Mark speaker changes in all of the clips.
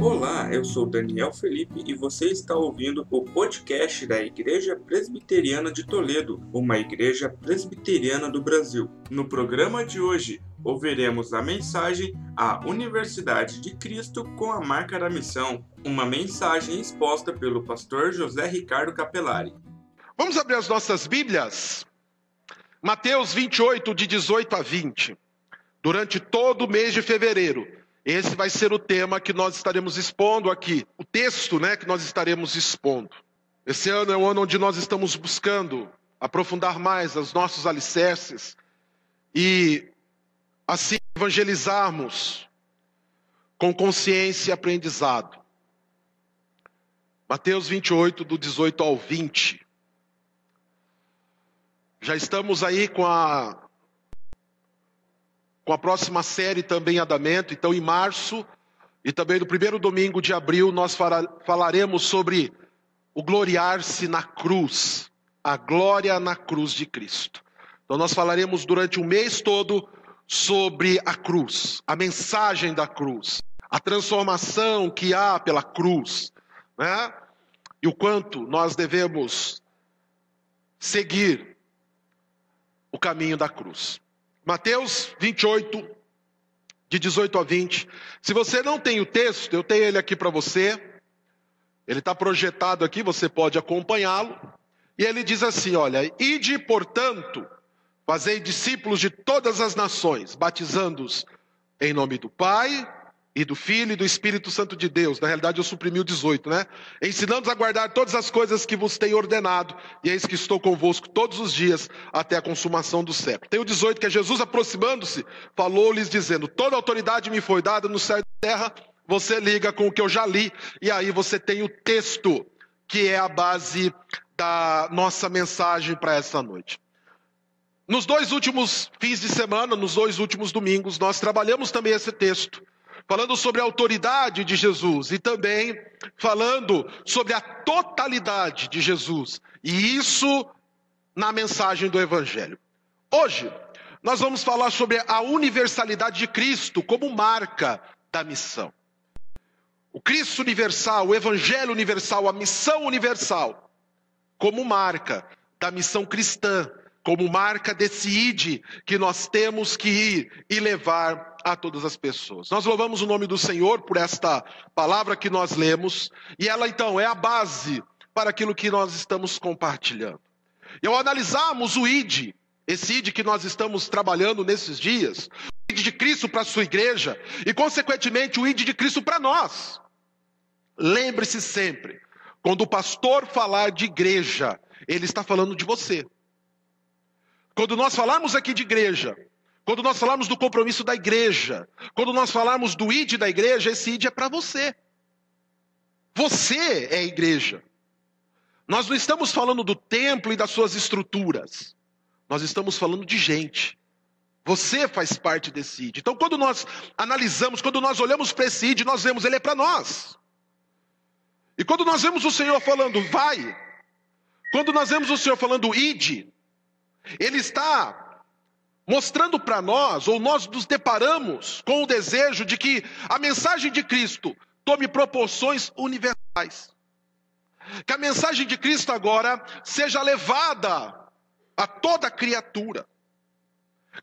Speaker 1: Olá, eu sou Daniel Felipe e você está ouvindo o podcast da Igreja Presbiteriana de Toledo, uma igreja presbiteriana do Brasil. No programa de hoje, ouviremos a mensagem A Universidade de Cristo com a marca da missão, uma mensagem exposta pelo pastor José Ricardo Capelari.
Speaker 2: Vamos abrir as nossas Bíblias? Mateus 28, de 18 a 20. Durante todo o mês de fevereiro, esse vai ser o tema que nós estaremos expondo aqui, o texto, né, que nós estaremos expondo. Esse ano é o ano onde nós estamos buscando aprofundar mais os nossos alicerces e assim evangelizarmos com consciência e aprendizado. Mateus 28, do 18 ao 20. Já estamos aí com a com a próxima série também em andamento. Então, em março e também no primeiro domingo de abril, nós falaremos sobre o gloriar-se na cruz, a glória na cruz de Cristo. Então, nós falaremos durante o mês todo sobre a cruz, a mensagem da cruz, a transformação que há pela cruz, né? E o quanto nós devemos seguir o caminho da cruz. Mateus 28, de 18 a 20. Se você não tem o texto, eu tenho ele aqui para você. Ele está projetado aqui, você pode acompanhá-lo. E ele diz assim: Olha, ide, portanto, fazei discípulos de todas as nações, batizando-os em nome do Pai, e do Filho e do Espírito Santo de Deus. Na realidade, eu suprimi o 18, né? Ensinando-os a guardar todas as coisas que vos tenho ordenado, e eis que estou convosco todos os dias até a consumação do século. Tem o 18 que é Jesus aproximando-se, falou-lhes dizendo: Toda autoridade me foi dada no céu e na terra. Você liga com o que eu já li, e aí você tem o texto, que é a base da nossa mensagem para essa noite. Nos dois últimos fins de semana, nos dois últimos domingos, nós trabalhamos também esse texto falando sobre a autoridade de Jesus e também falando sobre a totalidade de Jesus. E isso na mensagem do Evangelho. Hoje, nós vamos falar sobre a universalidade de Cristo como marca da missão. O Cristo universal, o Evangelho universal, a missão universal, como marca da missão cristã, como marca desse id que nós temos que ir e levar a todas as pessoas. Nós louvamos o nome do Senhor por esta palavra que nós lemos, e ela então é a base para aquilo que nós estamos compartilhando. E ao analisarmos o id, esse id que nós estamos trabalhando nesses dias, o id de Cristo para a sua igreja e consequentemente o id de Cristo para nós. Lembre-se sempre, quando o pastor falar de igreja, ele está falando de você. Quando nós falarmos aqui de igreja, quando nós falarmos do compromisso da igreja, quando nós falarmos do id da igreja, esse id é para você. Você é a igreja. Nós não estamos falando do templo e das suas estruturas. Nós estamos falando de gente. Você faz parte desse id. Então, quando nós analisamos, quando nós olhamos para esse id, nós vemos ele é para nós. E quando nós vemos o Senhor falando, vai. Quando nós vemos o Senhor falando, id. Ele está mostrando para nós, ou nós nos deparamos com o desejo de que a mensagem de Cristo tome proporções universais. Que a mensagem de Cristo agora seja levada a toda criatura.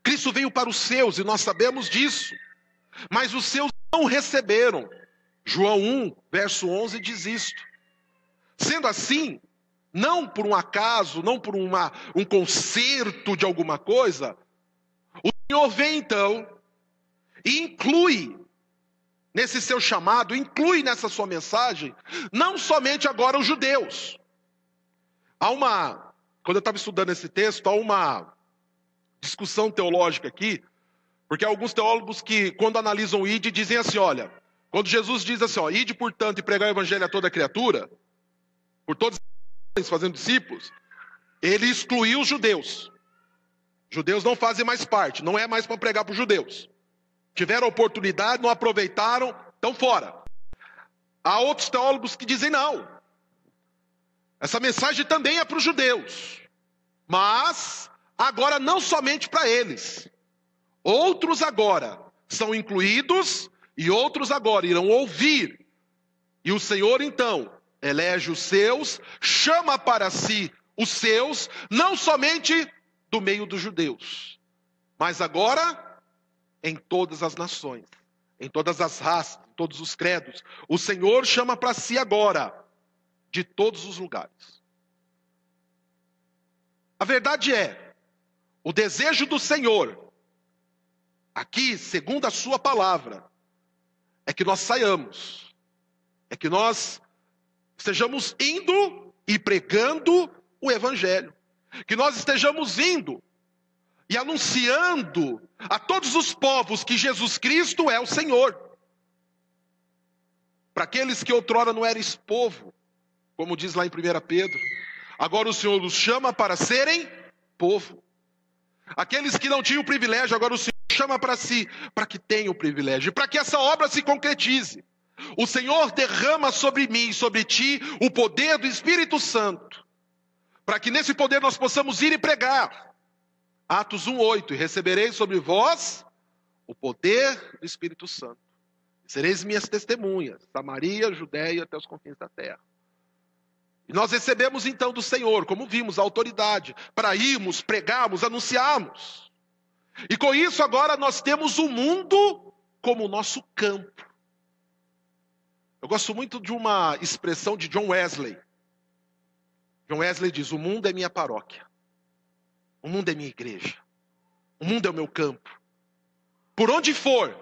Speaker 2: Cristo veio para os seus e nós sabemos disso, mas os seus não receberam. João 1, verso 11 diz isto. Sendo assim, não por um acaso, não por uma, um conserto de alguma coisa, o Senhor vem então e inclui nesse seu chamado, inclui nessa sua mensagem, não somente agora os judeus. Há uma, quando eu estava estudando esse texto, há uma discussão teológica aqui, porque há alguns teólogos que, quando analisam o id, dizem assim: olha, quando Jesus diz assim, ó, ide, portanto, e pregar o evangelho a toda criatura, por todos fazendo discípulos, ele excluiu os judeus. Judeus não fazem mais parte, não é mais para pregar para os judeus. Tiveram oportunidade, não aproveitaram, estão fora. Há outros teólogos que dizem não. Essa mensagem também é para os judeus, mas agora não somente para eles. Outros agora são incluídos e outros agora irão ouvir E o Senhor então elege os seus, chama para si os seus, não somente do meio dos judeus, mas agora em todas as nações, em todas as raças, em todos os credos. O Senhor chama para si agora de todos os lugares. A verdade é, o desejo do Senhor, aqui, segundo a Sua palavra, é que nós saiamos, é que nós estejamos indo e pregando o Evangelho, que nós estejamos indo e anunciando a todos os povos que Jesus Cristo é o Senhor. Para aqueles que outrora não eram povo, como diz lá em 1 Pedro, agora o Senhor os chama para serem povo. Aqueles que não tinham o privilégio, agora o Senhor chama para si, para que tenham o privilégio, para que essa obra se concretize. O Senhor derrama sobre mim, sobre ti, o poder do Espírito Santo, para que nesse poder nós possamos ir e pregar. Atos 1:8, e recebereis sobre vós o poder do Espírito Santo. Sereis minhas testemunhas, Samaria, Judéia, até os confins da terra. E nós recebemos então do Senhor, como vimos, a autoridade para irmos, pregarmos, anunciarmos. E com isso agora nós temos o mundo como nosso campo. Eu gosto muito de uma expressão de John Wesley. John Wesley diz: O mundo é minha paróquia, o mundo é minha igreja, o mundo é o meu campo. Por onde for,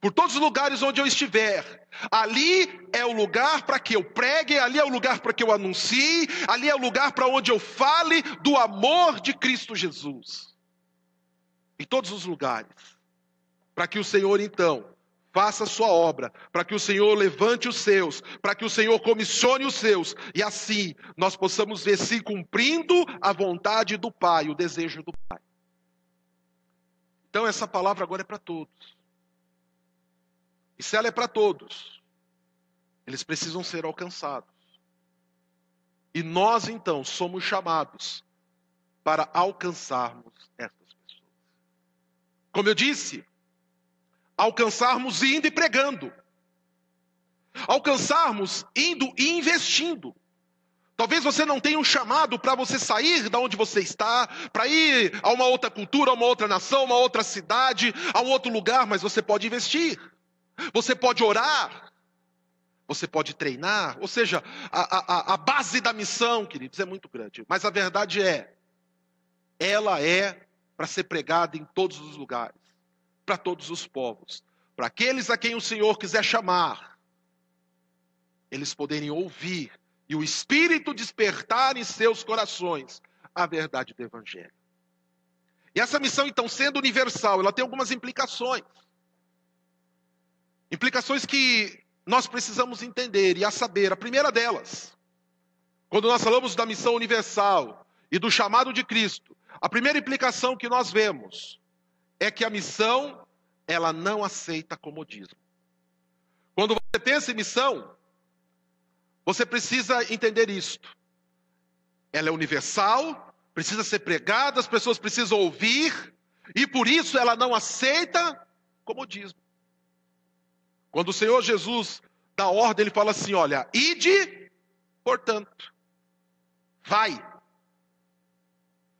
Speaker 2: por todos os lugares onde eu estiver, ali é o lugar para que eu pregue, ali é o lugar para que eu anuncie, ali é o lugar para onde eu fale do amor de Cristo Jesus. Em todos os lugares. Para que o Senhor, então, faça a sua obra, para que o Senhor levante os seus, para que o Senhor comissione os seus, e assim nós possamos ver se cumprindo a vontade do Pai, o desejo do Pai. Então, essa palavra agora é para todos. E se ela é para todos, eles precisam ser alcançados. E nós, então, somos chamados para alcançarmos essas pessoas. Como eu disse, alcançarmos indo e pregando, alcançarmos indo e investindo. Talvez você não tenha um chamado para você sair da onde você está, para ir a uma outra cultura, a uma outra nação, a uma outra cidade, a um outro lugar, mas você pode investir. Você pode orar, você pode treinar, ou seja, a, a, a base da missão, queridos, é muito grande. Mas a verdade é, ela é para ser pregada em todos os lugares para todos os povos, para aqueles a quem o Senhor quiser chamar, eles poderem ouvir e o Espírito despertar em seus corações a verdade do Evangelho. E essa missão, então, sendo universal, ela tem algumas implicações. Implicações que nós precisamos entender e a saber. A primeira delas, quando nós falamos da missão universal e do chamado de Cristo, a primeira implicação que nós vemos é que a missão ela não aceita comodismo. Quando você pensa em missão, você precisa entender isto. Ela é universal, precisa ser pregada, as pessoas precisam ouvir, e por isso ela não aceita comodismo. Quando o Senhor Jesus dá ordem, ele fala assim: olha, ide, portanto, vai,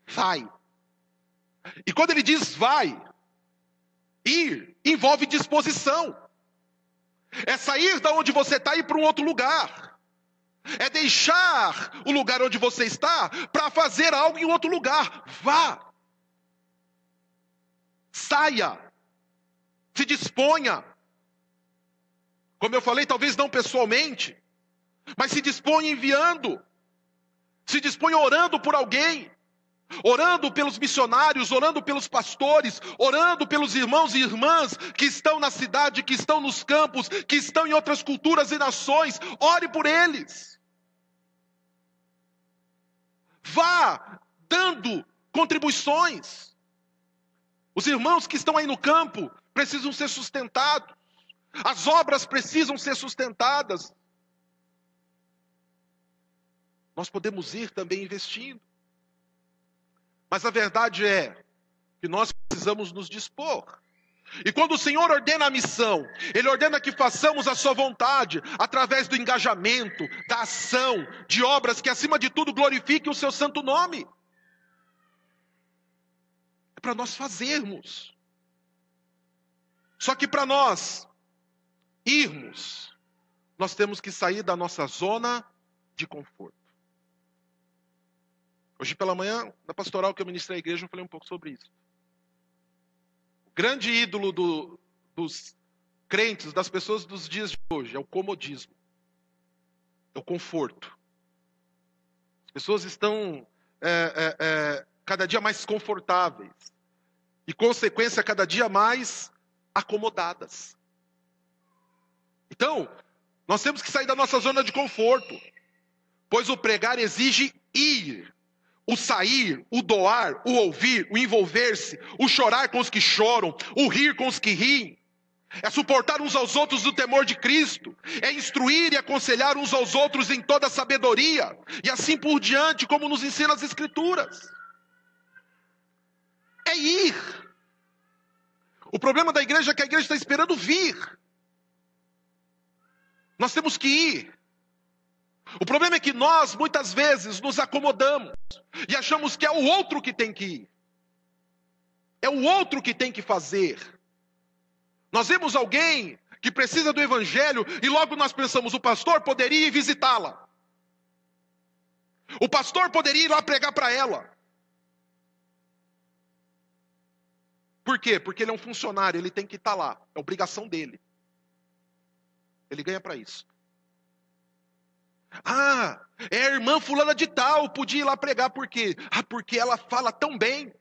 Speaker 2: vai. E quando ele diz vai, ir envolve disposição. É sair da onde você está e ir para um outro lugar. É deixar o lugar onde você está para fazer algo em outro lugar. Vá. Saia. Se disponha. Como eu falei, talvez não pessoalmente, mas se dispõe enviando. Se dispõe orando por alguém orando pelos missionários, orando pelos pastores, orando pelos irmãos e irmãs que estão na cidade, que estão nos campos, que estão em outras culturas e nações, ore por eles. Vá dando contribuições. Os irmãos que estão aí no campo precisam ser sustentados, as obras precisam ser sustentadas. Nós podemos ir também investindo. Mas a verdade é que nós precisamos nos dispor. E quando o Senhor ordena a missão, Ele ordena que façamos a Sua vontade, através do engajamento, da ação, de obras que, acima de tudo, glorifiquem o Seu santo nome. É para nós fazermos. Só que para nós irmos, nós temos que sair da nossa zona de conforto. Hoje pela manhã, na pastoral que eu ministrei à igreja, eu falei um pouco sobre isso. Grande ídolo do, dos crentes, das pessoas dos dias de hoje, é o comodismo, é o conforto. As pessoas estão é, é, é, cada dia mais confortáveis. E, consequência, cada dia mais acomodadas. Então, nós temos que sair da nossa zona de conforto, pois o pregar exige ir o sair, o doar, o ouvir, o envolver-se, o chorar com os que choram, o rir com os que riem. É suportar uns aos outros no temor de Cristo, é instruir e aconselhar uns aos outros em toda sabedoria, e assim por diante, como nos ensina as Escrituras. É ir. O problema da igreja é que a igreja está esperando vir. Nós temos que ir. O problema é que nós, muitas vezes, nos acomodamos e achamos que é o outro que tem que ir, é o outro que tem que fazer. Nós vemos alguém que precisa do evangelho e logo nós pensamos: o pastor poderia ir visitá-la, o pastor poderia ir lá pregar para ela. Por quê? Porque ele é um funcionário, ele tem que estar lá, é obrigação dele. Ele ganha para isso. Ah, é a irmã fulana de tal, podia ir lá pregar por quê? Ah, porque ela fala tão bem.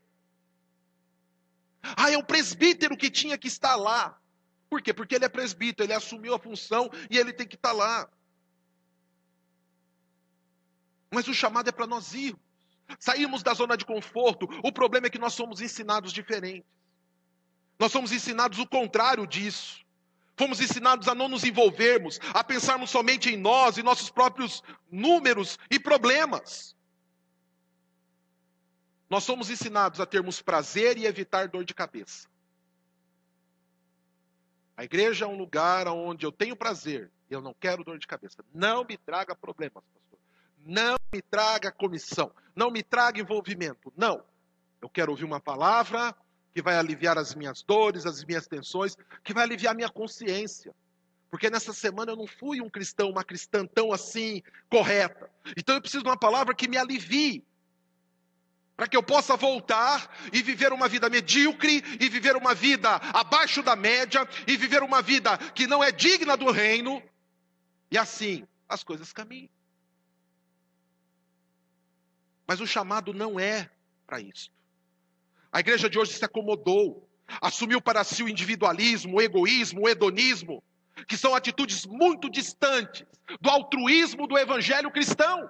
Speaker 2: Ah, é o presbítero que tinha que estar lá. Por quê? Porque ele é presbítero, ele assumiu a função e ele tem que estar lá. Mas o chamado é para nós irmos, sairmos da zona de conforto. O problema é que nós somos ensinados diferentes. Nós somos ensinados o contrário disso. Fomos ensinados a não nos envolvermos, a pensarmos somente em nós e nossos próprios números e problemas. Nós somos ensinados a termos prazer e evitar dor de cabeça. A igreja é um lugar onde eu tenho prazer e eu não quero dor de cabeça. Não me traga problemas, pastor. Não me traga comissão. Não me traga envolvimento. Não. Eu quero ouvir uma palavra, que vai aliviar as minhas dores, as minhas tensões, que vai aliviar a minha consciência. Porque nessa semana eu não fui um cristão, uma cristã tão assim correta. Então eu preciso de uma palavra que me alivie. Para que eu possa voltar e viver uma vida medíocre, e viver uma vida abaixo da média, e viver uma vida que não é digna do reino. E assim as coisas caminham. Mas o chamado não é para isso. A igreja de hoje se acomodou, assumiu para si o individualismo, o egoísmo, o hedonismo, que são atitudes muito distantes do altruísmo do evangelho cristão.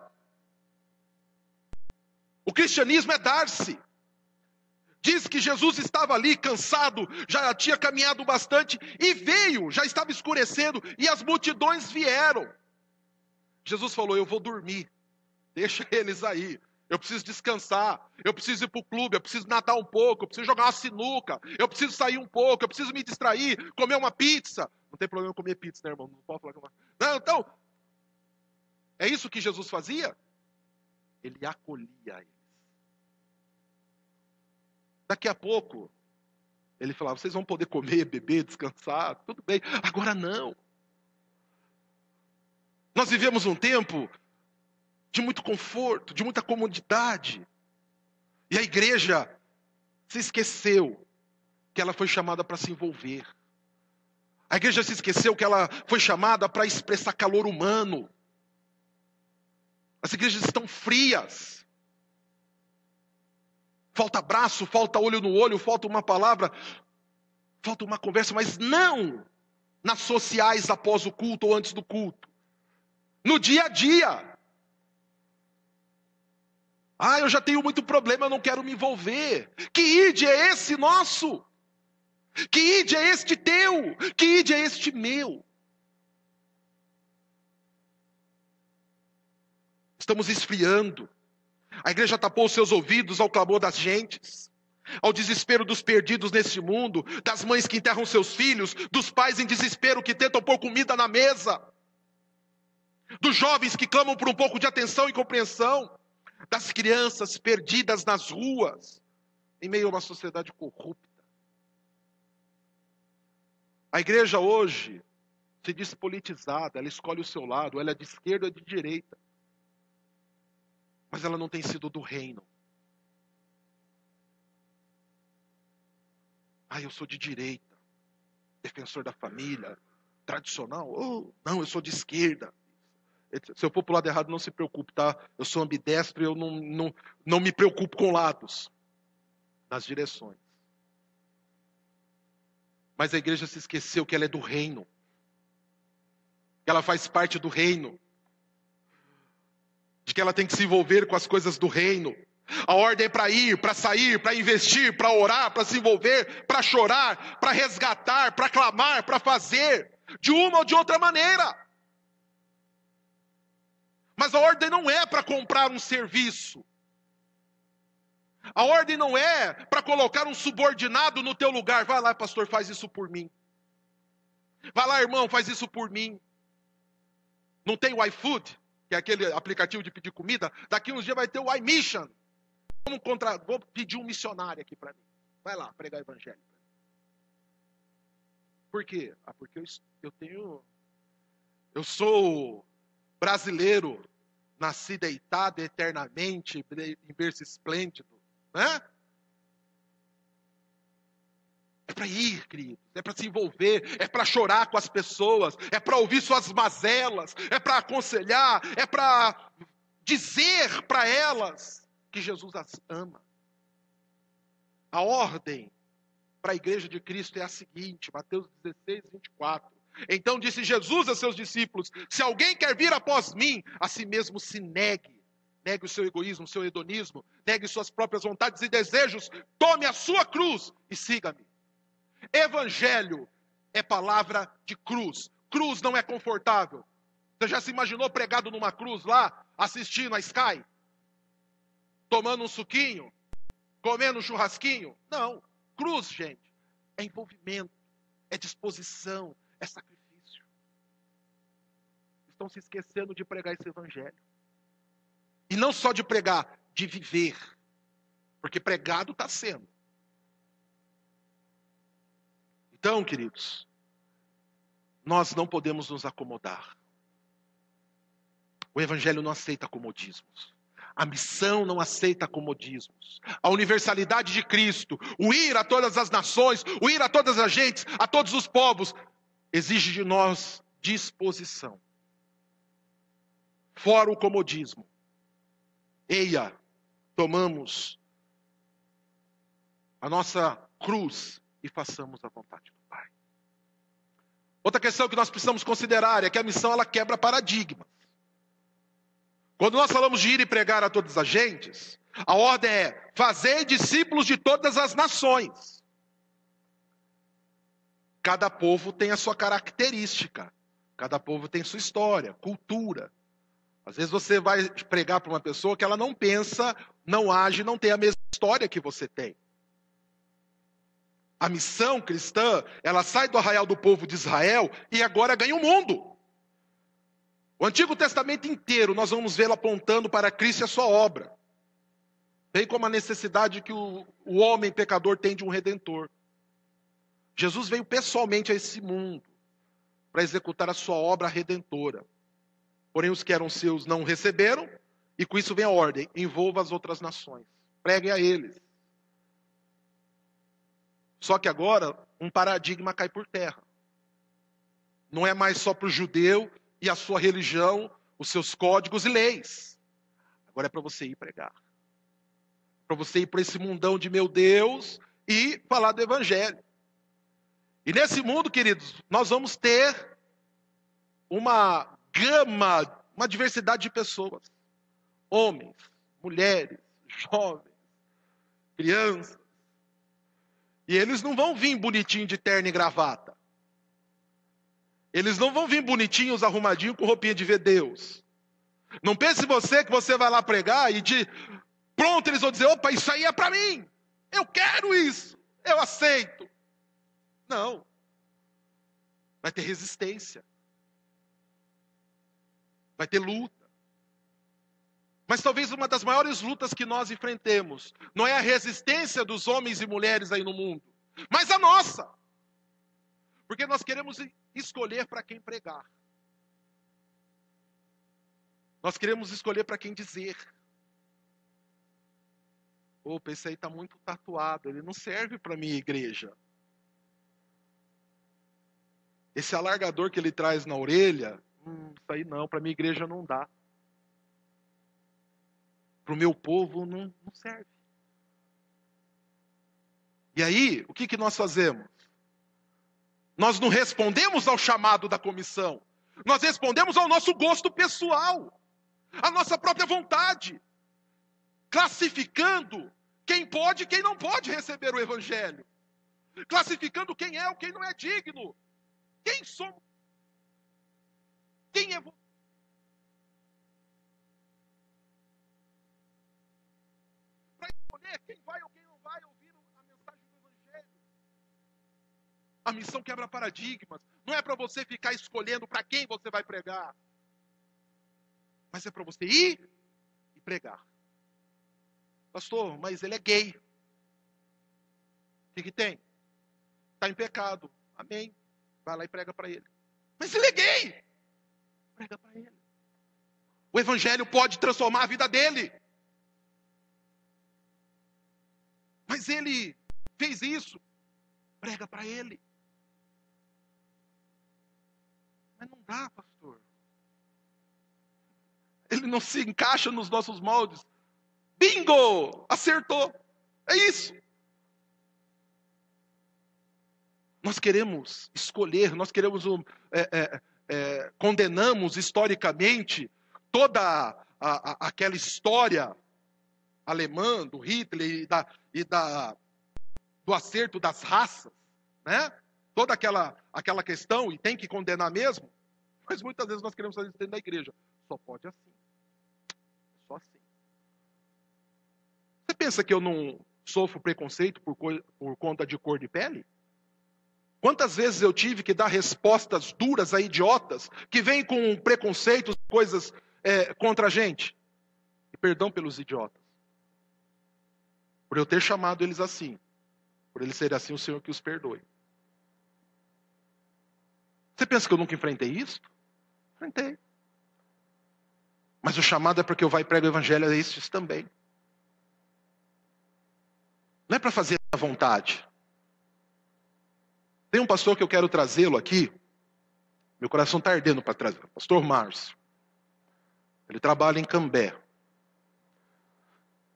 Speaker 2: O cristianismo é dar-se. Diz que Jesus estava ali cansado, já tinha caminhado bastante e veio, já estava escurecendo e as multidões vieram. Jesus falou: Eu vou dormir, deixa eles aí. Eu preciso descansar, eu preciso ir para o clube, eu preciso nadar um pouco, eu preciso jogar uma sinuca, eu preciso sair um pouco, eu preciso me distrair, comer uma pizza. Não tem problema comer pizza, né, irmão? Não pode falar que. Não, então, é isso que Jesus fazia? Ele acolhia eles. Daqui a pouco, ele falava: vocês vão poder comer, beber, descansar, tudo bem. Agora não. Nós vivemos um tempo de muito conforto, de muita comodidade. E a igreja se esqueceu que ela foi chamada para se envolver. A igreja se esqueceu que ela foi chamada para expressar calor humano. As igrejas estão frias. Falta abraço, falta olho no olho, falta uma palavra, falta uma conversa, mas não nas sociais após o culto ou antes do culto. No dia a dia. Ah, eu já tenho muito problema, eu não quero me envolver. Que id é esse nosso? Que id é este teu? Que id é este meu? Estamos esfriando. A igreja tapou seus ouvidos ao clamor das gentes. ao desespero dos perdidos neste mundo, das mães que enterram seus filhos, dos pais em desespero que tentam pôr comida na mesa, dos jovens que clamam por um pouco de atenção e compreensão, das crianças perdidas nas ruas, em meio a uma sociedade corrupta. A igreja hoje se diz politizada, ela escolhe o seu lado, ela é de esquerda ou de direita. Mas ela não tem sido do reino. Ah, eu sou de direita, defensor da família, tradicional. Oh, não, eu sou de esquerda. Se eu for para o lado errado, não se preocupe, tá? Eu sou ambidestro eu não, não, não me preocupo com lados, nas direções. Mas a igreja se esqueceu que ela é do reino, que ela faz parte do reino, de que ela tem que se envolver com as coisas do reino. A ordem é para ir, para sair, para investir, para orar, para se envolver, para chorar, para resgatar, para clamar, para fazer, de uma ou de outra maneira. Mas a ordem não é para comprar um serviço. A ordem não é para colocar um subordinado no teu lugar. Vai lá, pastor, faz isso por mim. Vai lá, irmão, faz isso por mim. Não tem o iFood, que é aquele aplicativo de pedir comida. Daqui uns dias vai ter o iMission. Vamos contra... Vou pedir um missionário aqui para mim. Vai lá, pregar o evangelho. Por quê? Ah, porque eu, eu tenho. Eu sou brasileiro, nasci deitado eternamente em berço esplêndido. Né? É para ir, queridos, é para se envolver, é para chorar com as pessoas, é para ouvir suas mazelas, é para aconselhar, é para dizer para elas que Jesus as ama. A ordem para a igreja de Cristo é a seguinte, Mateus 16, 24. Então disse Jesus a seus discípulos: Se alguém quer vir após mim, a si mesmo se negue. Negue o seu egoísmo, o seu hedonismo, negue suas próprias vontades e desejos, tome a sua cruz e siga-me. Evangelho é palavra de cruz. Cruz não é confortável. Você já se imaginou pregado numa cruz lá, assistindo a Sky? tomando um suquinho, comendo um churrasquinho. Não. Cruz, gente, é envolvimento, é disposição, é sacrifício. Estão se esquecendo de pregar esse evangelho. E não só de pregar, de viver. Porque pregado está sendo. Então, queridos, nós não podemos nos acomodar. O Evangelho não aceita comodismos. A missão não aceita comodismos. A universalidade de Cristo, o ir a todas as nações, o ir a todas as gentes, a todos os povos, exige de nós disposição. Fora o comodismo. Eia, tomamos a nossa cruz e façamos a vontade do Pai. Outra questão que nós precisamos considerar é que a missão ela quebra paradigmas. Quando nós falamos de ir e pregar a todas as gentes, a ordem é fazer discípulos de todas as nações. Cada povo tem a sua característica, cada povo tem sua história, cultura. Às vezes você vai pregar para uma pessoa que ela não pensa, não age, não tem a mesma história que você tem. A missão cristã, ela sai do arraial do povo de Israel e agora ganha o mundo. O Antigo Testamento inteiro nós vamos vê-lo apontando para Cristo e a sua obra. Bem como a necessidade que o, o homem pecador tem de um redentor. Jesus veio pessoalmente a esse mundo para executar a sua obra redentora. Porém, os que eram seus não receberam, e com isso vem a ordem: envolva as outras nações, pregue a eles. Só que agora um paradigma cai por terra. Não é mais só para o judeu e a sua religião, os seus códigos e leis. Agora é para você ir pregar. Para você ir para esse mundão de meu Deus e falar do Evangelho. E nesse mundo, queridos, nós vamos ter uma gama, uma diversidade de pessoas: homens, mulheres, jovens, crianças. E eles não vão vir bonitinho de terno e gravata. Eles não vão vir bonitinhos, arrumadinhos, com roupinha de ver Deus. Não pense você que você vai lá pregar e de pronto eles vão dizer: opa, isso aí é para mim. Eu quero isso, eu aceito. Não. Vai ter resistência. Vai ter luta. Mas talvez uma das maiores lutas que nós enfrentemos não é a resistência dos homens e mulheres aí no mundo, mas a nossa. Porque nós queremos escolher para quem pregar. Nós queremos escolher para quem dizer. Opa, esse aí está muito tatuado, ele não serve para minha igreja. Esse alargador que ele traz na orelha, hum, isso aí não, para minha igreja não dá. Para o meu povo não, não serve. E aí, o que, que nós fazemos? Nós não respondemos ao chamado da comissão. Nós respondemos ao nosso gosto pessoal, à nossa própria vontade, classificando quem pode e quem não pode receber o evangelho, classificando quem é ou quem não é digno. Quem somos? Quem é você? Para escolher quem vai ou quem não vai ouvir a mensagem do Evangelho. A missão quebra paradigmas. Não é para você ficar escolhendo para quem você vai pregar. Mas é para você ir e pregar. Pastor, mas ele é gay. O que, que tem? Está em pecado. Amém. Vai lá e prega para ele. Mas ele é gay. Prega para ele. O evangelho pode transformar a vida dele. Mas ele fez isso. Prega para ele. Mas não dá, pastor. Ele não se encaixa nos nossos moldes. Bingo! Acertou. É isso. Nós queremos escolher, nós queremos, é, é, é, condenamos historicamente toda a, a, aquela história alemã do Hitler e, da, e da, do acerto das raças, né? Toda aquela, aquela questão, e tem que condenar mesmo, mas muitas vezes nós queremos fazer isso dentro da igreja. Só pode assim. Só assim. Você pensa que eu não sofro preconceito por, por conta de cor de pele? Quantas vezes eu tive que dar respostas duras a idiotas que vêm com preconceitos, coisas é, contra a gente? Perdão pelos idiotas. Por eu ter chamado eles assim. Por eles serem assim, o Senhor que os perdoe. Você pensa que eu nunca enfrentei isso? Enfrentei. Mas o chamado é porque eu vai e prego o evangelho a estes também. Não é para fazer a vontade. Tem um pastor que eu quero trazê-lo aqui. Meu coração está ardendo para trazer. Pastor Márcio. Ele trabalha em Cambé.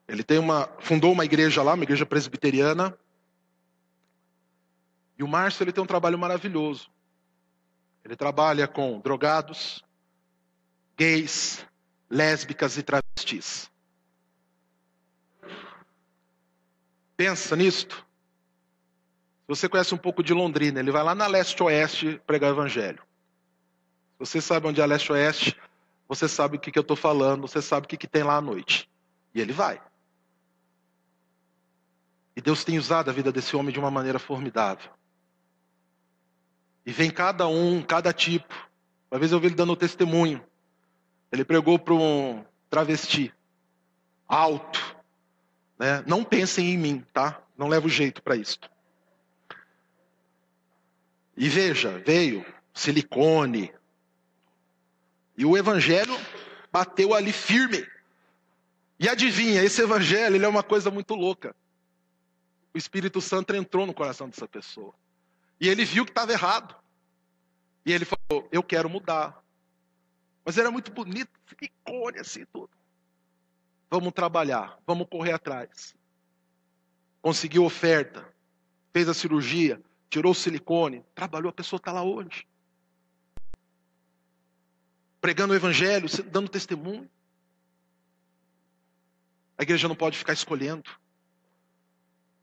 Speaker 2: Ele tem uma, fundou uma igreja lá, uma igreja presbiteriana. E o Márcio ele tem um trabalho maravilhoso. Ele trabalha com drogados, gays, lésbicas e travestis. Pensa nisto. Você conhece um pouco de Londrina, ele vai lá na leste-oeste pregar o evangelho. Você sabe onde é leste-oeste, você sabe o que, que eu estou falando, você sabe o que, que tem lá à noite. E ele vai. E Deus tem usado a vida desse homem de uma maneira formidável. E vem cada um, cada tipo. Uma vez eu vi ele dando testemunho. Ele pregou para um travesti, alto. Né? Não pensem em mim, tá? Não levo jeito para isso. E veja, veio silicone. E o evangelho bateu ali firme. E adivinha, esse evangelho ele é uma coisa muito louca. O Espírito Santo entrou no coração dessa pessoa. E ele viu que estava errado. E ele falou: Eu quero mudar. Mas era muito bonito, silicone assim tudo. Vamos trabalhar, vamos correr atrás. Conseguiu oferta, fez a cirurgia, tirou o silicone, trabalhou, a pessoa está lá hoje. Pregando o evangelho, dando testemunho. A igreja não pode ficar escolhendo.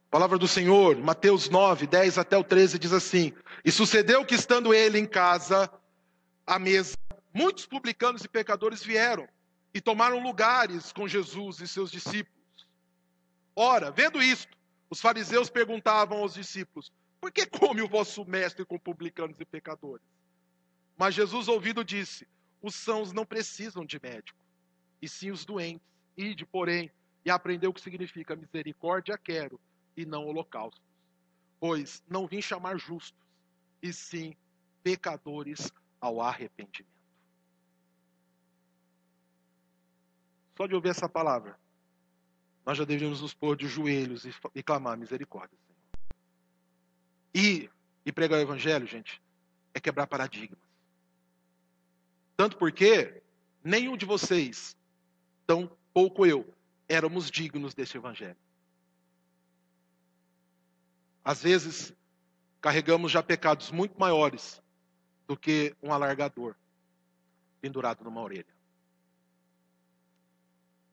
Speaker 2: A palavra do Senhor, Mateus 9, 10 até o 13, diz assim: E sucedeu que, estando ele em casa, à mesa, muitos publicanos e pecadores vieram e tomaram lugares com Jesus e seus discípulos. Ora, vendo isto, Os fariseus perguntavam aos discípulos: Por que come o vosso mestre com publicanos e pecadores? Mas Jesus, ouvido, disse: Os sãos não precisam de médico, e sim os doentes. Ide, porém, e aprendeu o que significa misericórdia quero, e não holocaustos. Pois não vim chamar justos, e sim pecadores ao arrependimento. Só de ouvir essa palavra, nós já deveríamos nos pôr de joelhos e, clamar misericórdia. E, e pregar o evangelho, gente, é quebrar paradigmas. Tanto porque nenhum de vocês, tão pouco eu, éramos dignos desse evangelho. Às vezes, carregamos já pecados muito maiores do que um alargador pendurado numa orelha.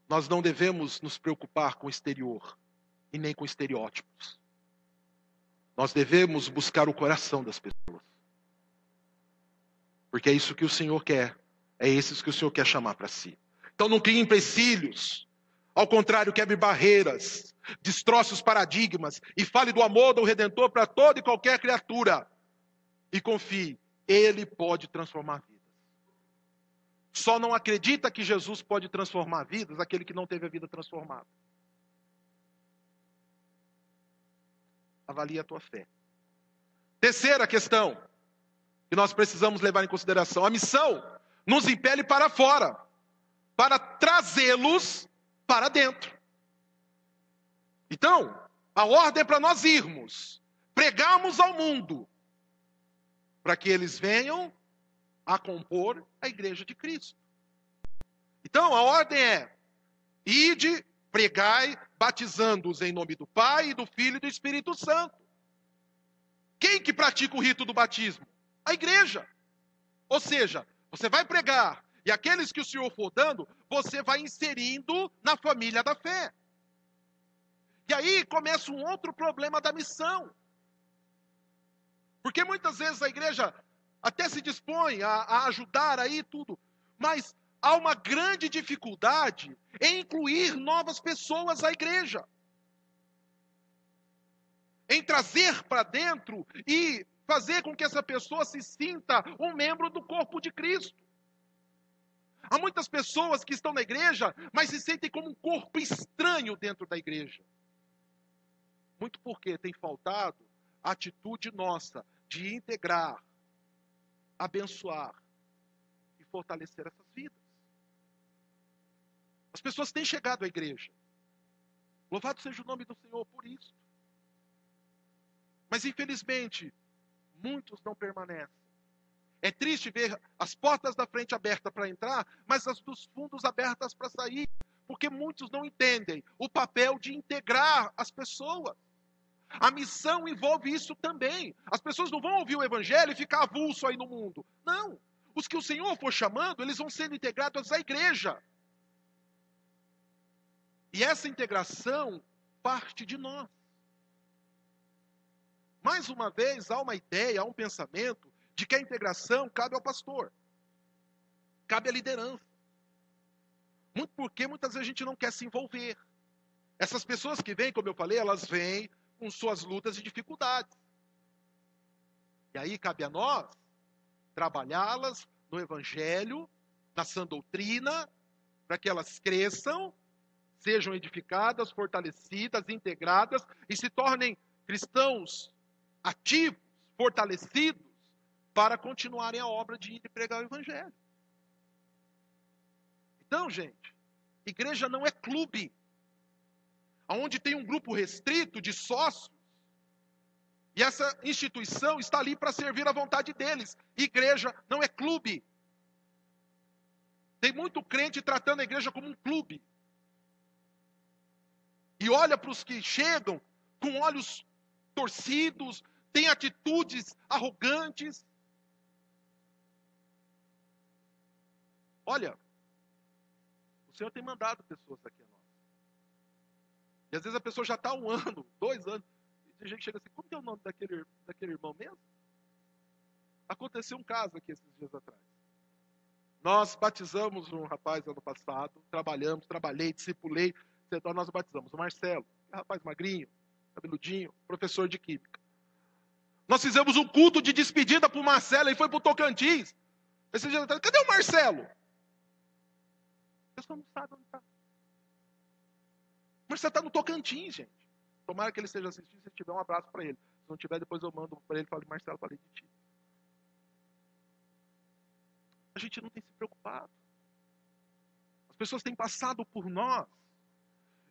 Speaker 2: Nós não devemos nos preocupar com o exterior e nem com estereótipos. Nós devemos buscar o coração das pessoas. Porque é isso que o Senhor quer. É esses que o Senhor quer chamar para si. Então não crie empecilhos. Ao contrário, quebre barreiras, destroce os paradigmas e fale do amor do Redentor para toda e qualquer criatura. E confie, Ele pode transformar vidas. Só não acredita que Jesus pode transformar vidas aquele que não teve a vida transformada. Avalie a tua fé. Terceira questão que nós precisamos levar em consideração: a missão nos impele para fora, para trazê-los para dentro. Então, a ordem é para nós irmos, pregarmos ao mundo, para que eles venham a compor a igreja de Cristo. Então, a ordem é: ide, pregai, batizando-os em nome do Pai, do Filho e do Espírito Santo. Quem que pratica o rito do batismo? A igreja. Ou seja, você vai pregar, e aqueles que o Senhor for dando, você vai inserindo na família da fé. E aí começa um outro problema da missão. Porque muitas vezes a igreja até se dispõe a, a ajudar aí tudo, mas há uma grande dificuldade em incluir novas pessoas à igreja. Em trazer para dentro e fazer com que essa pessoa se sinta um membro do corpo de Cristo. Há muitas pessoas que estão na igreja, mas se sentem como um corpo estranho dentro da igreja. Muito porque tem faltado a atitude nossa de integrar, abençoar e fortalecer essas vidas. As pessoas têm chegado à igreja. Louvado seja o nome do Senhor por isso. Mas infelizmente, muitos não permanecem. É triste ver as portas da frente abertas para entrar, mas as dos fundos abertas para sair, porque muitos não entendem o papel de integrar as pessoas. A missão envolve isso também. As pessoas não vão ouvir o evangelho e ficar avulso aí no mundo. Não. Os que o Senhor for chamando, eles vão sendo integrados à igreja. E essa integração parte de nós. Mais uma vez, há uma ideia, há um pensamento de que a integração cabe ao pastor, cabe à liderança. Muito porque muitas vezes a gente não quer se envolver. Essas pessoas que vêm, como eu falei, elas vêm com suas lutas e dificuldades. E aí cabe a nós trabalhá-las no evangelho, na sã doutrina, para que elas cresçam, sejam edificadas, fortalecidas, integradas e se tornem cristãos ativos, fortalecidos, para continuarem a obra de ir e pregar o evangelho. Então, gente, igreja não é clube, onde tem um grupo restrito de sócios, e essa instituição está ali para servir à vontade deles. Igreja não é clube. Tem muito crente tratando a igreja como um clube. E olha para os que chegam com olhos torcidos, tem atitudes arrogantes. Olha, o Senhor tem mandado pessoas aqui a nós. E às vezes a pessoa já está um ano, dois anos, e tem gente chega assim, como que é o nome daquele, daquele irmão mesmo? Aconteceu um caso aqui esses dias atrás. Nós batizamos um rapaz ano passado, trabalhamos, trabalhei, discipulei, nós batizamos o Marcelo, rapaz magrinho, cabeludinho, professor de química. Nós fizemos um culto de despedida para o Marcelo, ele foi para o Tocantins. Esse dia, cadê o Marcelo? A pessoa não sabe onde está. O Marcelo está no Tocantins, gente. Tomara que ele esteja assistindo, se tiver um abraço para ele. Se não tiver, depois eu mando para ele e falo, Marcelo, falei de ti. A gente não tem se preocupado. As pessoas têm passado por nós.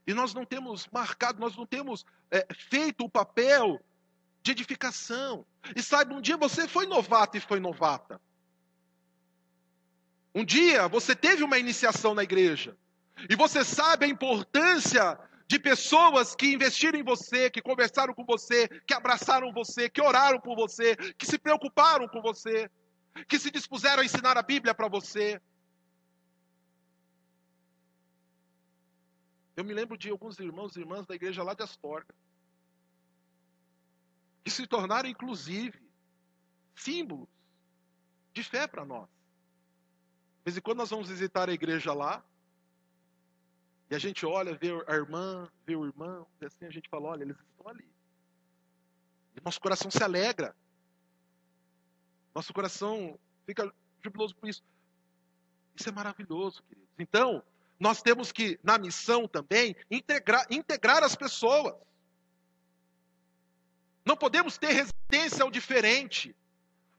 Speaker 2: E nós não temos marcado, nós não temos é, feito o papel de edificação. E saiba, um dia você foi novato e foi novata. Um dia você teve uma iniciação na igreja. E você sabe a importância de pessoas que investiram em você, que conversaram com você, que abraçaram você, que oraram por você, que se preocuparam com você, que se dispuseram a ensinar a Bíblia para você. Eu me lembro de alguns irmãos e irmãs da igreja lá de Astorga, que se tornaram, inclusive, símbolos de fé para nós. De vez em quando nós vamos visitar a igreja lá, e a gente olha, vê a irmã, vê o irmão, e assim a gente fala: olha, eles estão ali. E nosso coração se alegra. Nosso coração fica jubiloso por isso. Isso é maravilhoso, queridos. Então, nós temos que, na missão também, integrar, integrar as pessoas. Não podemos ter resistência ao diferente.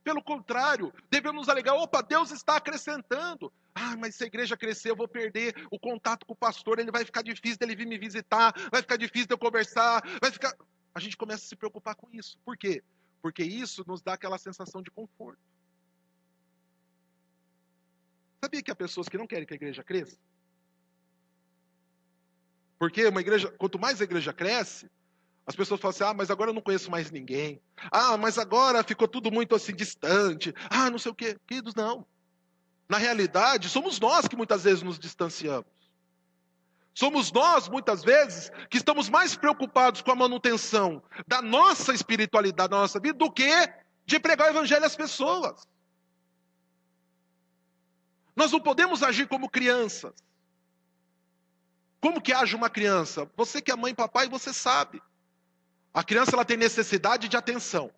Speaker 2: Pelo contrário, devemos alegar: opa, Deus está acrescentando. Ah, mas se a igreja crescer, eu vou perder o contato com o pastor, ele vai ficar difícil dele vir me visitar, vai ficar difícil de eu conversar, vai ficar. A gente começa a se preocupar com isso. Por quê? Porque isso nos dá aquela sensação de conforto. Sabia que há pessoas que não querem que a igreja cresça? Porque uma igreja, quanto mais a igreja cresce, as pessoas falam assim: ah, mas agora eu não conheço mais ninguém. Ah, mas agora ficou tudo muito assim distante. Ah, não sei o quê. Queridos, não. Na realidade, somos nós que muitas vezes nos distanciamos. Somos nós, muitas vezes, que estamos mais preocupados com a manutenção da nossa espiritualidade, da nossa vida, do que de pregar o evangelho às pessoas. Nós não podemos agir como crianças. Como que age uma criança? Você que é mãe e papai, você sabe. A criança ela tem necessidade de atenção.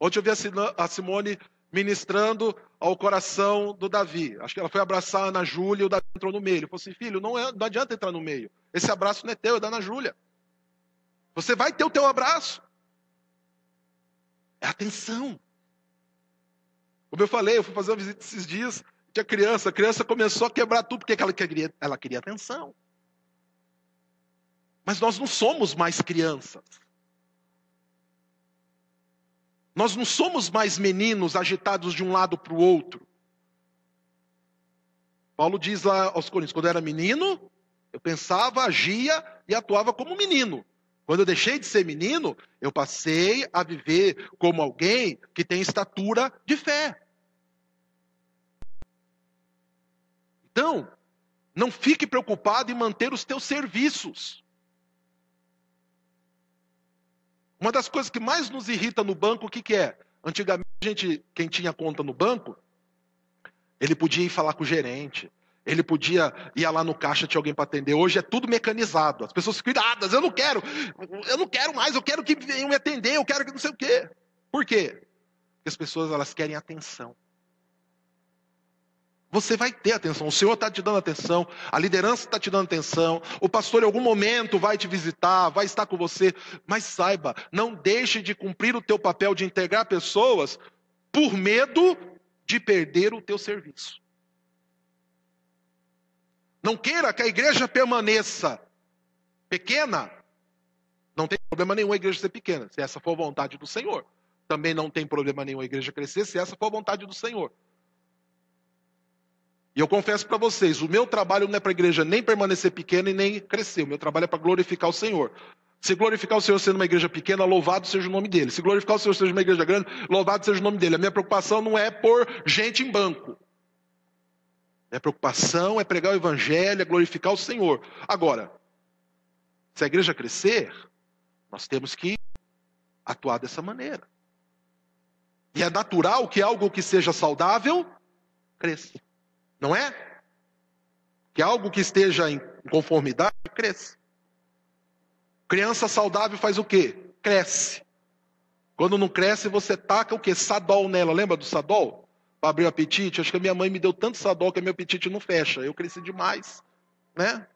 Speaker 2: Ontem eu vi a Simone ministrando ao coração do Davi. Acho que ela foi abraçar a Ana Júlia e o Davi entrou no meio. Ele falou assim: filho, não, é, não adianta entrar no meio. Esse abraço não é teu, é da Ana Júlia. Você vai ter o teu abraço. É atenção. Como eu falei, eu fui fazer uma visita esses dias, tinha criança, a criança começou a quebrar tudo, porque ela queria, ela queria atenção. Mas nós não somos mais crianças. Nós não somos mais meninos agitados de um lado para o outro. Paulo diz lá aos Coríntios: quando eu era menino, eu pensava, agia e atuava como menino. Quando eu deixei de ser menino, eu passei a viver como alguém que tem estatura de fé. Então, não fique preocupado em manter os teus serviços. Uma das coisas que mais nos irrita no banco, o que, que é? Antigamente, gente, quem tinha conta no banco, ele podia ir falar com o gerente, ele podia ir lá no caixa, tinha alguém para atender. Hoje é tudo mecanizado. As pessoas ficam iradas, eu não quero, eu não quero mais, eu quero que venham me atender, eu quero que não sei o quê. Por quê? Porque as pessoas elas querem atenção. Você vai ter atenção, o Senhor está te dando atenção, a liderança está te dando atenção, o pastor em algum momento vai te visitar, vai estar com você, mas saiba, não deixe de cumprir o teu papel de integrar pessoas por medo de perder o teu serviço. Não queira que a igreja permaneça pequena, não tem problema nenhum a igreja ser pequena, se essa for a vontade do Senhor. Também não tem problema nenhum a igreja crescer, se essa for a vontade do Senhor. E eu confesso para vocês, o meu trabalho não é para a igreja nem permanecer pequena e nem crescer. O meu trabalho é para glorificar o Senhor. Se glorificar o Senhor sendo uma igreja pequena, louvado seja o nome dele. Se glorificar o Senhor sendo uma igreja grande, louvado seja o nome dele. A minha preocupação não é por gente em banco. Minha preocupação é pregar o evangelho, é glorificar o Senhor. Agora, se a igreja crescer, nós temos que atuar dessa maneira. E é natural que algo que seja saudável cresça. Não é? Que algo que esteja em conformidade cresça. Criança saudável faz o quê? Cresce. Quando não cresce, você taca o quê? Sadol nela. Lembra do sadol? Para abrir o apetite? Acho que a minha mãe me deu tanto sadol que meu apetite não fecha. Eu cresci demais, né?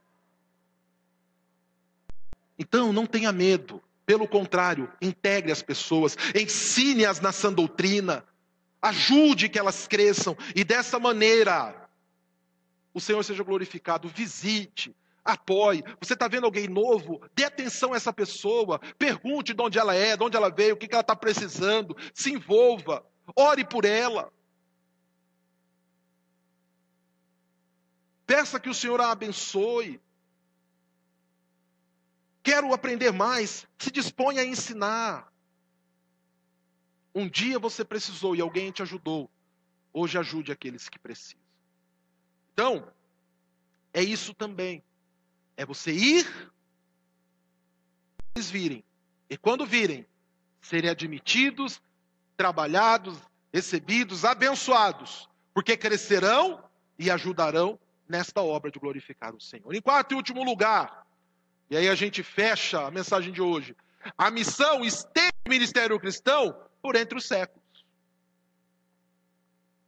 Speaker 2: Então, não tenha medo. Pelo contrário, integre as pessoas, ensine-as na sã doutrina, ajude que elas cresçam e dessa maneira o Senhor seja glorificado. Visite, apoie. Você está vendo alguém novo? Dê atenção a essa pessoa. Pergunte de onde ela é, de onde ela veio, o que ela está precisando. Se envolva. Ore por ela. Peça que o Senhor a abençoe. Quero aprender mais. Se dispõe a ensinar. Um dia você precisou e alguém te ajudou. Hoje ajude aqueles que precisam. Então, é isso também. É você ir, eles virem. E quando virem, serem admitidos, trabalhados, recebidos, abençoados, porque crescerão e ajudarão nesta obra de glorificar o Senhor. Em quarto e último lugar, e aí a gente fecha a mensagem de hoje. A missão esteve no ministério cristão por entre os séculos.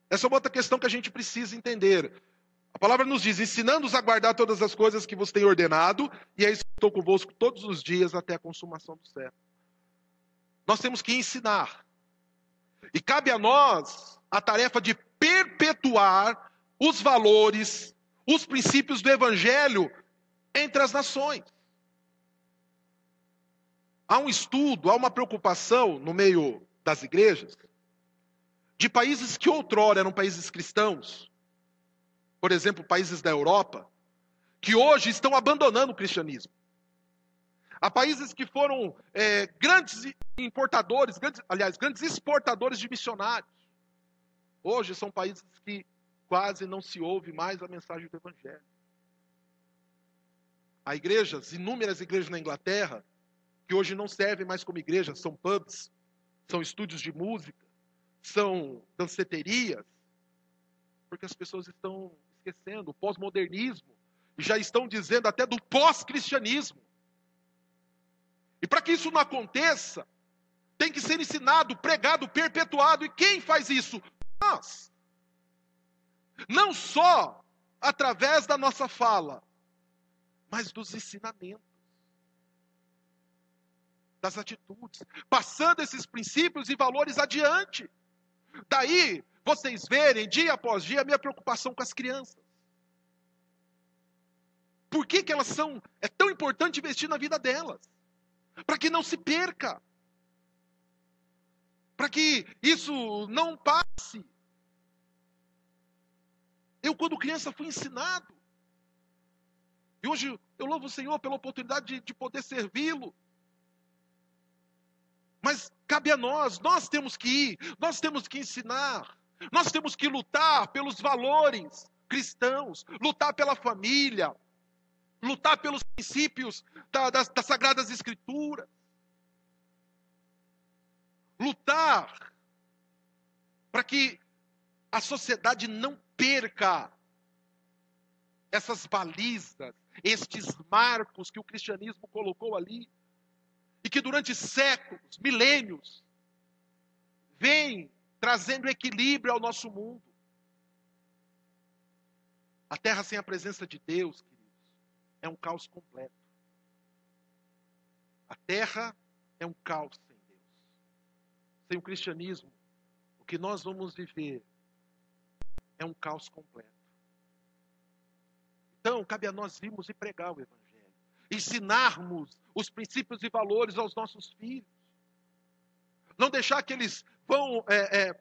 Speaker 2: Essa é outra questão que a gente precisa entender. A palavra nos diz: ensinando-os a guardar todas as coisas que vos tenho ordenado, e é isso que estou convosco todos os dias até a consumação do século. Nós temos que ensinar. E cabe a nós a tarefa de perpetuar os valores, os princípios do evangelho entre as nações. Há um estudo, há uma preocupação no meio das igrejas de países que outrora eram países cristãos, por exemplo, países da Europa, que hoje estão abandonando o cristianismo. Há países que foram é, grandes importadores, grandes, aliás, grandes exportadores de missionários. Hoje são países que quase não se ouve mais a mensagem do Evangelho. Há igrejas, inúmeras igrejas na Inglaterra, que hoje não servem mais como igrejas, são pubs, são estúdios de música, são danceterias, porque as pessoas estão esquecendo o pós-modernismo e já estão dizendo até do pós-cristianismo. E para que isso não aconteça, tem que ser ensinado, pregado, perpetuado. E quem faz isso? Nós. Não só através da nossa fala, mas dos ensinamentos, das atitudes, passando esses princípios e valores adiante. Daí vocês verem dia após dia a minha preocupação com as crianças. Por que, que elas são. É tão importante investir na vida delas? Para que não se perca. Para que isso não passe. Eu, quando criança, fui ensinado. E hoje eu louvo o Senhor pela oportunidade de, de poder servi-lo. Mas cabe a nós, nós temos que ir, nós temos que ensinar. Nós temos que lutar pelos valores cristãos, lutar pela família, lutar pelos princípios da, das, das Sagradas Escrituras, lutar para que a sociedade não perca essas balizas, estes marcos que o cristianismo colocou ali, e que durante séculos, milênios, vem trazendo equilíbrio ao nosso mundo. A terra sem a presença de Deus, queridos, é um caos completo. A terra é um caos sem Deus. Sem o cristianismo, o que nós vamos viver é um caos completo. Então, cabe a nós irmos e pregar o Evangelho, ensinarmos os princípios e valores aos nossos filhos. Não deixar que eles vão é, é,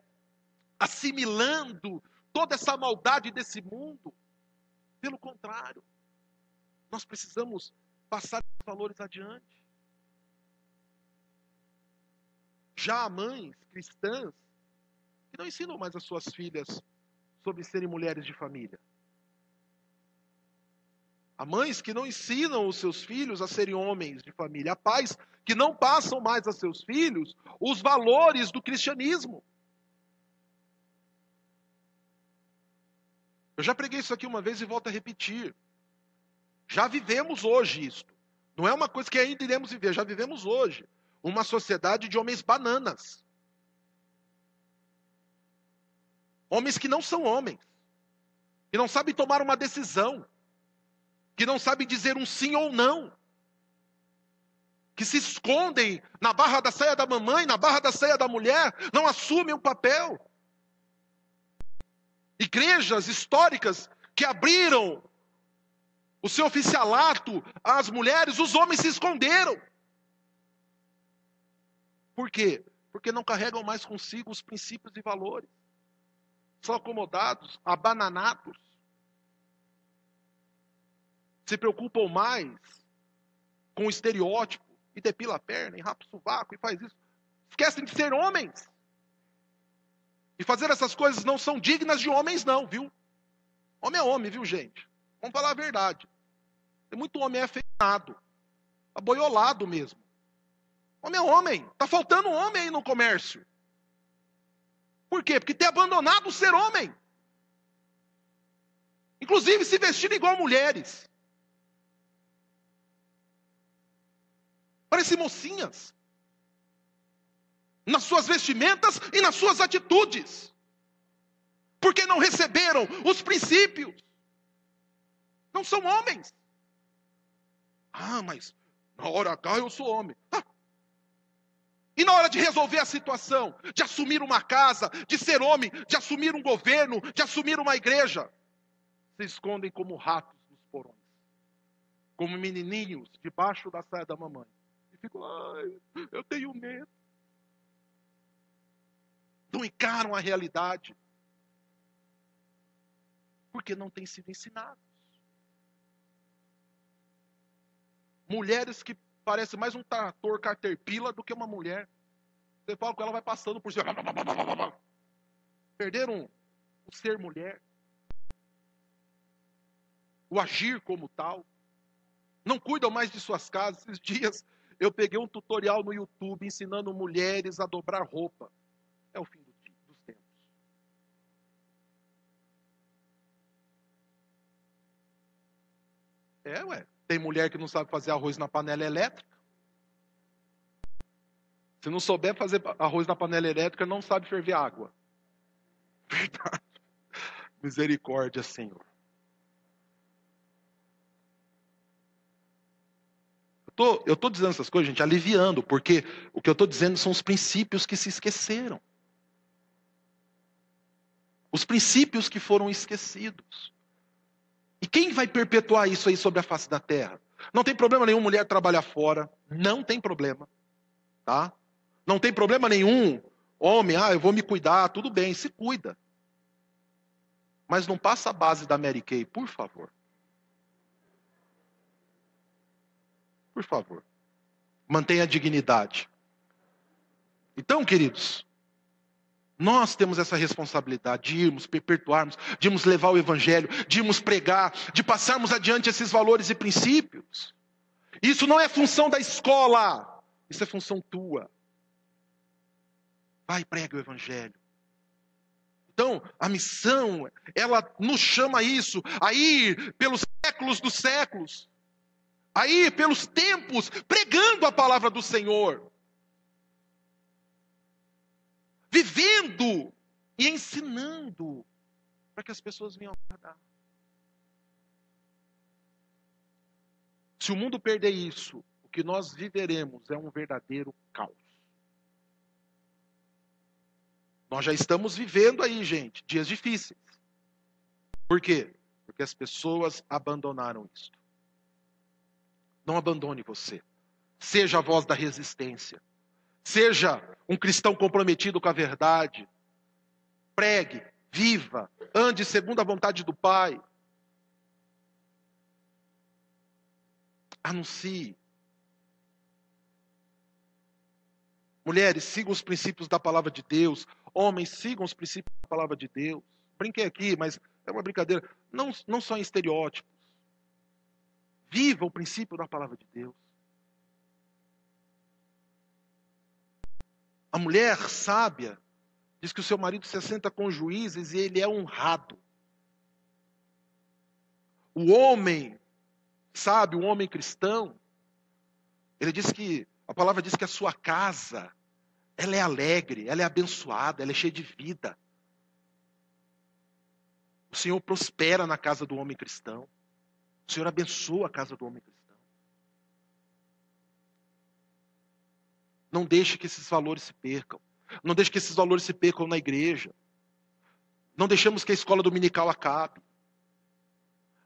Speaker 2: assimilando toda essa maldade desse mundo. Pelo contrário, nós precisamos passar esses valores adiante. Já há mães cristãs que não ensinam mais as suas filhas sobre serem mulheres de família. Há mães que não ensinam os seus filhos a serem homens de família. Há pais que não passam mais a seus filhos os valores do cristianismo. Eu já preguei isso aqui uma vez e volto a repetir. Já vivemos hoje isto. Não é uma coisa que ainda iremos viver, já vivemos hoje. Uma sociedade de homens bananas. Homens que não são homens. Que não sabem tomar uma decisão. Que não sabem dizer um sim ou não. Que se escondem na barra da saia da mamãe, na barra da saia da mulher, não assumem o papel. Igrejas históricas que abriram o seu oficialato às mulheres, os homens se esconderam. Por quê? Porque não carregam mais consigo os princípios e valores. São acomodados, abananados. Se preocupam mais com o estereótipo e depila a perna, e rapa o sovaco e faz isso. Esquecem de ser homens. E fazer essas coisas não são dignas de homens, não, viu? Homem é homem, viu, gente? Vamos falar a verdade. Tem muito homem afetado, aboiolado mesmo. Homem é homem. Está faltando homem aí no comércio. Por quê? Porque tem abandonado o ser homem. Inclusive se vestindo igual mulheres. Parecem mocinhas. Nas suas vestimentas e nas suas atitudes. Porque não receberam os princípios. Não são homens. Ah, mas na hora H eu sou homem. Ah. E na hora de resolver a situação, de assumir uma casa, de ser homem, de assumir um governo, de assumir uma igreja, se escondem como ratos nos porões, como menininhos debaixo da saia da mamãe. Ficam, ai, eu tenho medo. Não encaram a realidade. Porque não têm sido ensinados. Mulheres que parecem mais um trator caterpillar do que uma mulher. Você fala com ela, vai passando por cima. Perderam o ser mulher. O agir como tal. Não cuidam mais de suas casas. Esses dias eu peguei um tutorial no YouTube ensinando mulheres a dobrar roupa. É o fim dos tempos. É, ué. Tem mulher que não sabe fazer arroz na panela elétrica. Se não souber fazer arroz na panela elétrica, não sabe ferver água. Verdade. Misericórdia, Senhor. Eu estou dizendo essas coisas, gente, aliviando, porque o que eu estou dizendo são os princípios que se esqueceram. Os princípios que foram esquecidos. E quem vai perpetuar isso aí sobre a face da terra? Não tem problema nenhum mulher trabalhar fora, não tem problema, tá? Não tem problema nenhum homem, ah, eu vou me cuidar, tudo bem, se cuida. Mas não passa a base da Mary Kay, por favor. Por favor. Mantenha a dignidade. Então, queridos, nós temos essa responsabilidade de irmos, perpetuarmos, de irmos levar o Evangelho, de irmos pregar, de passarmos adiante esses valores e princípios. Isso não é função da escola, isso é função tua. Vai e prega o Evangelho. Então, a missão, ela nos chama a isso, a ir pelos séculos dos séculos, a ir pelos tempos, pregando a palavra do Senhor vivendo e ensinando para que as pessoas venham agradar. Se o mundo perder isso, o que nós viveremos é um verdadeiro caos. Nós já estamos vivendo aí, gente, dias difíceis. Por quê? Porque as pessoas abandonaram isso. Não abandone você. Seja a voz da resistência. Seja um cristão comprometido com a verdade. Pregue, viva, ande segundo a vontade do Pai. Anuncie. Mulheres, sigam os princípios da palavra de Deus. Homens, sigam os princípios da palavra de Deus. Brinquei aqui, mas é uma brincadeira. Não, não só em estereótipos. Viva o princípio da palavra de Deus. A mulher sábia diz que o seu marido se assenta com juízes e ele é honrado. O homem sábio, o homem cristão, Ele diz que, a palavra diz que a sua casa, ela é alegre, ela é abençoada, ela é cheia de vida. O Senhor prospera na casa do homem cristão. O Senhor abençoa a casa do homem cristão. Não deixe que esses valores se percam. Não deixe que esses valores se percam na igreja. Não deixemos que a escola dominical acabe.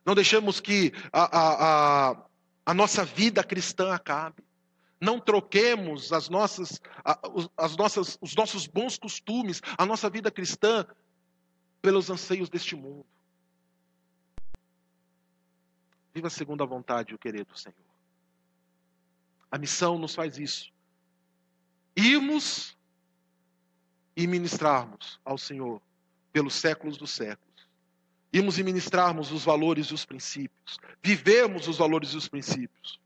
Speaker 2: Não deixemos que a, a, a, a nossa vida cristã acabe. Não troquemos as nossas, as nossas, os nossos bons costumes, a nossa vida cristã, pelos anseios deste mundo. Viva segundo a vontade, o querer do Senhor. A missão nos faz isso. Irmos e ministrarmos ao Senhor pelos séculos dos séculos. Irmos e ministrarmos os valores e os princípios. Vivemos os valores e os princípios.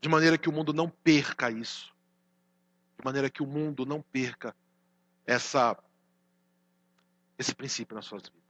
Speaker 2: De maneira que o mundo não perca isso. De maneira que o mundo não perca essa, esse princípio nas suas vidas.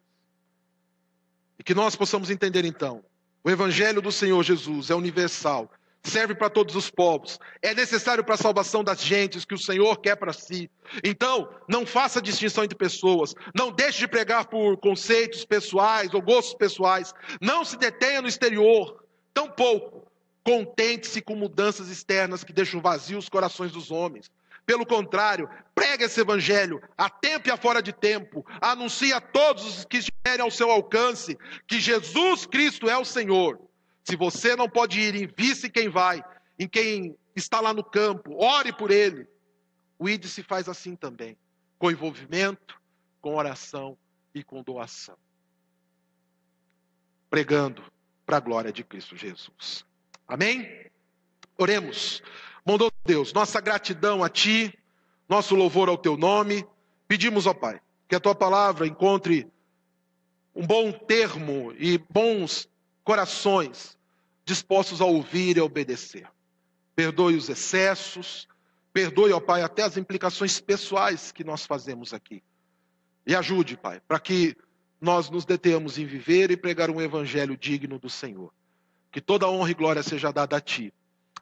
Speaker 2: E que nós possamos entender então: o Evangelho do Senhor Jesus é universal serve para todos os povos, é necessário para a salvação das gentes que o Senhor quer para si. Então, não faça distinção entre pessoas, não deixe de pregar por conceitos pessoais ou gostos pessoais, não se detenha no exterior, tampouco contente-se com mudanças externas que deixam vazios os corações dos homens. Pelo contrário, pregue esse evangelho a tempo e a fora de tempo. Anuncie a todos os que estiverem ao seu alcance que Jesus Cristo é o Senhor se você não pode ir, invisse quem vai, em quem está lá no campo, ore por ele. O ID se faz assim também, com envolvimento, com oração e com doação. Pregando para a glória de Cristo Jesus. Amém? Oremos. Bondoso Deus, nossa gratidão a Ti, nosso louvor ao Teu nome. Pedimos, ó Pai, que a Tua palavra encontre um bom termo e bons corações dispostos a ouvir e a obedecer. Perdoe os excessos, perdoe, ó Pai, até as implicações pessoais que nós fazemos aqui. E ajude, Pai, para que nós nos detenhamos em viver e pregar um evangelho digno do Senhor. Que toda honra e glória seja dada a Ti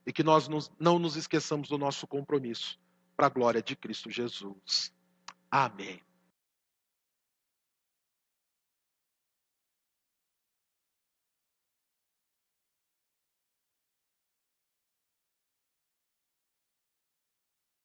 Speaker 2: e que nós não nos esqueçamos do nosso compromisso para a glória de Cristo Jesus. Amém.